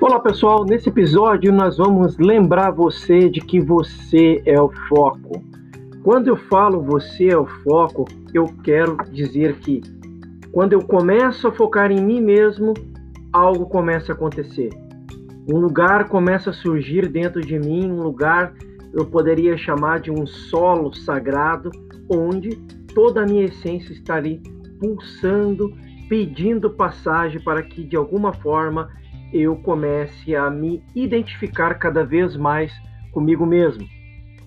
Olá pessoal, nesse episódio nós vamos lembrar você de que você é o foco. Quando eu falo você é o foco, eu quero dizer que quando eu começo a focar em mim mesmo, algo começa a acontecer. Um lugar começa a surgir dentro de mim, um lugar eu poderia chamar de um solo sagrado, onde toda a minha essência está ali pulsando, pedindo passagem para que de alguma forma eu comece a me identificar cada vez mais comigo mesmo,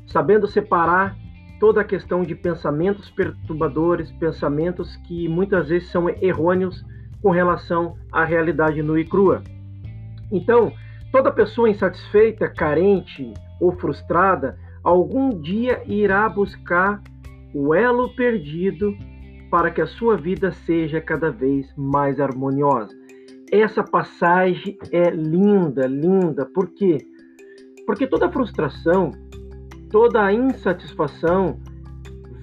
sabendo separar toda a questão de pensamentos perturbadores, pensamentos que muitas vezes são errôneos com relação à realidade nua e crua. Então, toda pessoa insatisfeita, carente ou frustrada, algum dia irá buscar o elo perdido para que a sua vida seja cada vez mais harmoniosa. Essa passagem é linda, linda. Por quê? Porque toda frustração, toda insatisfação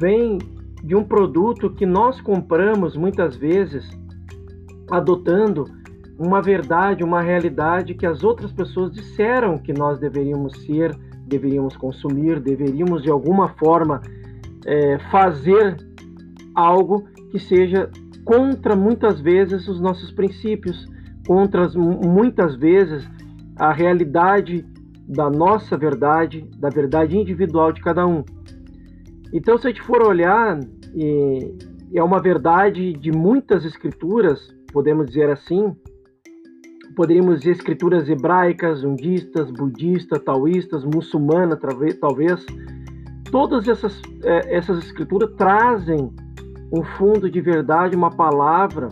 vem de um produto que nós compramos muitas vezes adotando uma verdade, uma realidade que as outras pessoas disseram que nós deveríamos ser, deveríamos consumir, deveríamos de alguma forma é, fazer algo que seja contra muitas vezes os nossos princípios, contra muitas vezes a realidade da nossa verdade, da verdade individual de cada um. Então, se a gente for olhar, é uma verdade de muitas escrituras, podemos dizer assim, poderíamos dizer escrituras hebraicas, undistas, budistas, taoístas, muçulmanas, talvez. Todas essas, é, essas escrituras trazem um fundo de verdade, uma palavra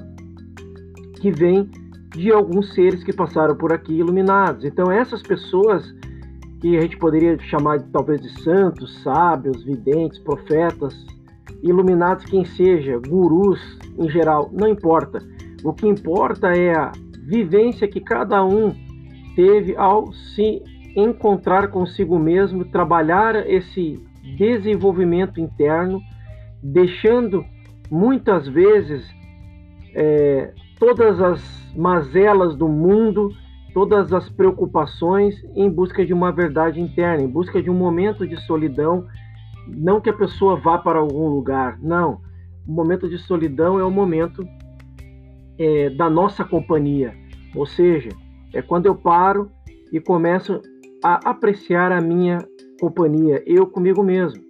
que vem de alguns seres que passaram por aqui iluminados. Então, essas pessoas que a gente poderia chamar talvez de santos, sábios, videntes, profetas, iluminados, quem seja, gurus em geral, não importa. O que importa é a vivência que cada um teve ao se encontrar consigo mesmo, trabalhar esse desenvolvimento interno, deixando muitas vezes é, todas as mazelas do mundo, todas as preocupações em busca de uma verdade interna, em busca de um momento de solidão. Não que a pessoa vá para algum lugar, não. O momento de solidão é o momento é, da nossa companhia, ou seja, é quando eu paro e começo a apreciar a minha companhia, eu comigo mesmo.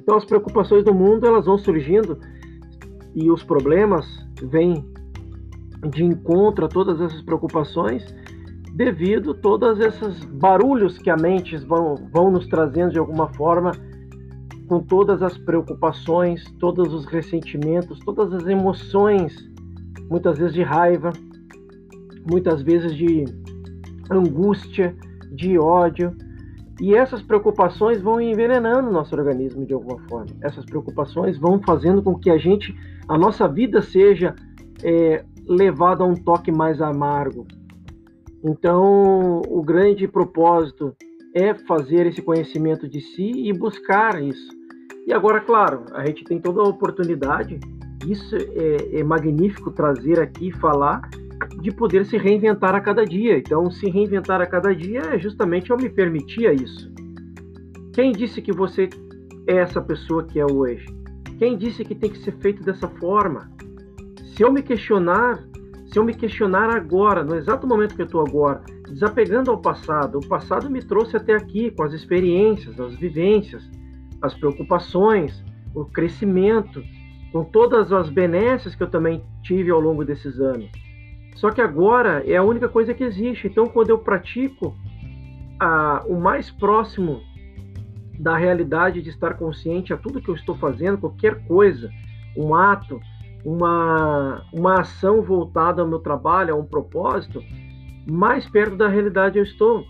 Então as preocupações do mundo elas vão surgindo e os problemas vêm de encontro a todas essas preocupações devido a todos esses barulhos que a mente vão, vão nos trazendo de alguma forma com todas as preocupações, todos os ressentimentos, todas as emoções muitas vezes de raiva, muitas vezes de angústia, de ódio. E essas preocupações vão envenenando o nosso organismo de alguma forma. Essas preocupações vão fazendo com que a gente, a nossa vida seja é, levada a um toque mais amargo. Então, o grande propósito é fazer esse conhecimento de si e buscar isso. E agora, claro, a gente tem toda a oportunidade isso é, é magnífico trazer aqui e falar de poder se reinventar a cada dia. Então, se reinventar a cada dia é justamente eu me permitir isso. Quem disse que você é essa pessoa que é hoje? Quem disse que tem que ser feito dessa forma? Se eu me questionar, se eu me questionar agora, no exato momento que eu estou agora, desapegando ao passado, o passado me trouxe até aqui com as experiências, as vivências, as preocupações, o crescimento, com todas as benesses que eu também tive ao longo desses anos. Só que agora é a única coisa que existe. Então, quando eu pratico a, o mais próximo da realidade de estar consciente a tudo que eu estou fazendo, qualquer coisa, um ato, uma, uma ação voltada ao meu trabalho, a um propósito, mais perto da realidade eu estou.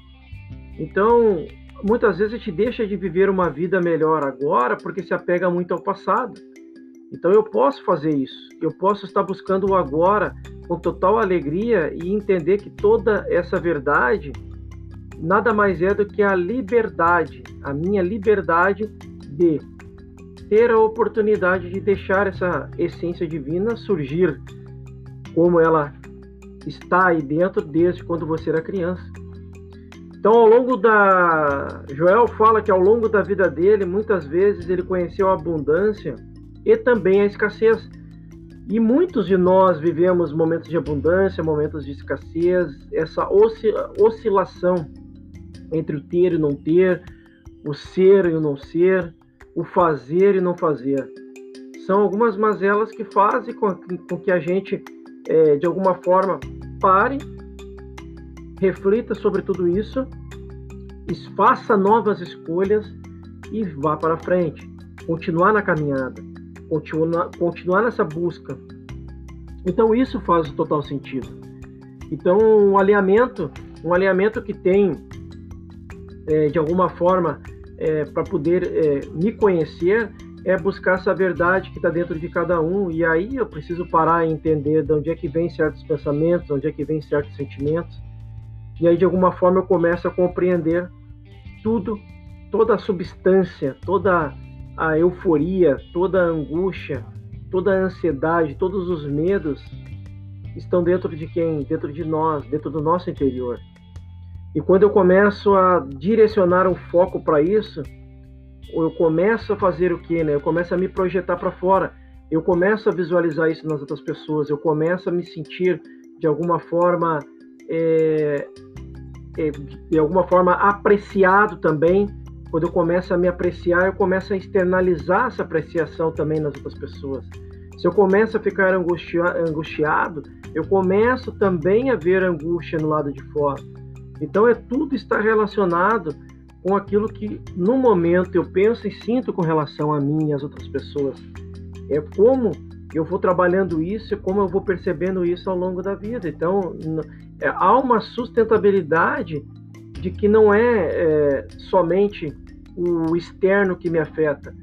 Então, muitas vezes a gente deixa de viver uma vida melhor agora porque se apega muito ao passado. Então eu posso fazer isso. Eu posso estar buscando o agora com total alegria e entender que toda essa verdade nada mais é do que a liberdade, a minha liberdade de ter a oportunidade de deixar essa essência divina surgir como ela está aí dentro desde quando você era criança. Então, ao longo da. Joel fala que ao longo da vida dele, muitas vezes ele conheceu a abundância e também a escassez. E muitos de nós vivemos momentos de abundância, momentos de escassez, essa oscilação entre o ter e não ter, o ser e o não ser, o fazer e não fazer. São algumas mazelas que fazem com, que a gente, é, de alguma forma, pare, reflita sobre tudo isso, faça novas escolhas e vá para frente. Continuar na caminhada continuar, continuar nessa busca. Então isso faz total sentido. Então um alinhamento, um alinhamento que tem é, de alguma forma é, para poder é, me conhecer é buscar essa verdade que está dentro de cada um e aí eu preciso parar e entender de onde é que vem certos pensamentos, de onde é que vem certos sentimentos e aí de alguma forma eu começo a compreender tudo, toda a substância, toda a euforia, toda a angústia, toda a ansiedade, todos os medos estão dentro de quem? Dentro de nós, dentro do nosso interior. E quando eu começo a direcionar um foco para isso, eu começo a fazer o que, né? Eu começo a me projetar para fora. Eu começo a visualizar isso nas outras pessoas. Eu começo a me sentir de alguma forma, é, é, de alguma forma apreciado também quando eu começo a me apreciar, eu começo a externalizar essa apreciação também nas outras pessoas. Se eu começo a ficar angustiado, eu começo também a ver angústia no lado de fora. Então é tudo está relacionado com aquilo que no momento eu penso e sinto com relação a mim e às outras pessoas. É como eu vou trabalhando isso e como eu vou percebendo isso ao longo da vida. Então é, há uma sustentabilidade de que não é, é somente o externo que me afeta.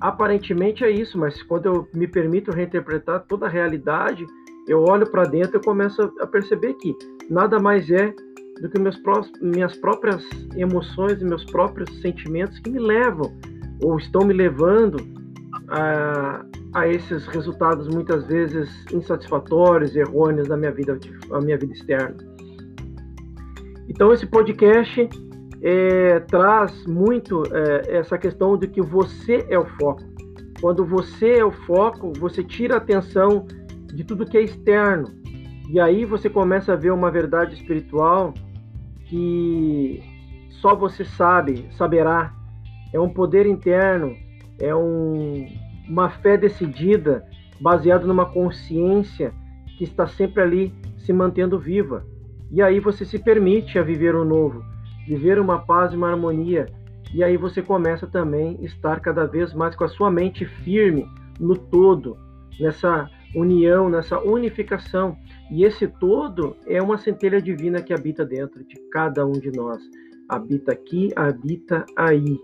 Aparentemente é isso, mas quando eu me permito reinterpretar toda a realidade, eu olho para dentro e começo a perceber que nada mais é do que meus minhas próprias emoções e meus próprios sentimentos que me levam ou estão me levando a, a esses resultados muitas vezes insatisfatórios, errôneos da minha vida, a minha vida externa. Então esse podcast é, traz muito é, essa questão de que você é o foco. Quando você é o foco, você tira a atenção de tudo que é externo. E aí você começa a ver uma verdade espiritual que só você sabe, saberá. É um poder interno, é um, uma fé decidida, baseada numa consciência que está sempre ali se mantendo viva. E aí você se permite a viver o novo, viver uma paz e uma harmonia. E aí você começa também a estar cada vez mais com a sua mente firme no todo, nessa união, nessa unificação. E esse todo é uma centelha divina que habita dentro de cada um de nós. Habita aqui, habita aí.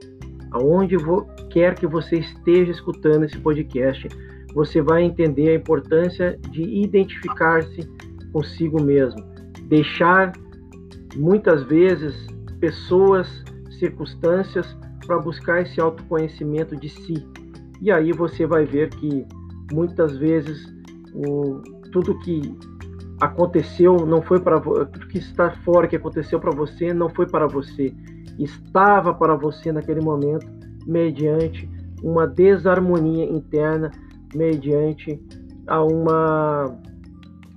Aonde quer que você esteja escutando esse podcast, você vai entender a importância de identificar-se consigo mesmo deixar muitas vezes pessoas, circunstâncias para buscar esse autoconhecimento de si. E aí você vai ver que muitas vezes o, tudo que aconteceu não foi para tudo que está fora que aconteceu para você não foi para você, estava para você naquele momento mediante uma desarmonia interna, mediante a uma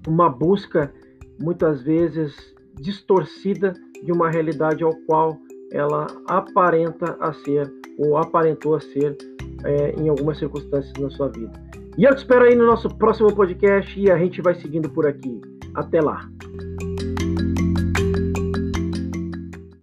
uma busca muitas vezes distorcida de uma realidade ao qual ela aparenta a ser ou aparentou a ser é, em algumas circunstâncias na sua vida. E eu te espero aí no nosso próximo podcast e a gente vai seguindo por aqui. Até lá!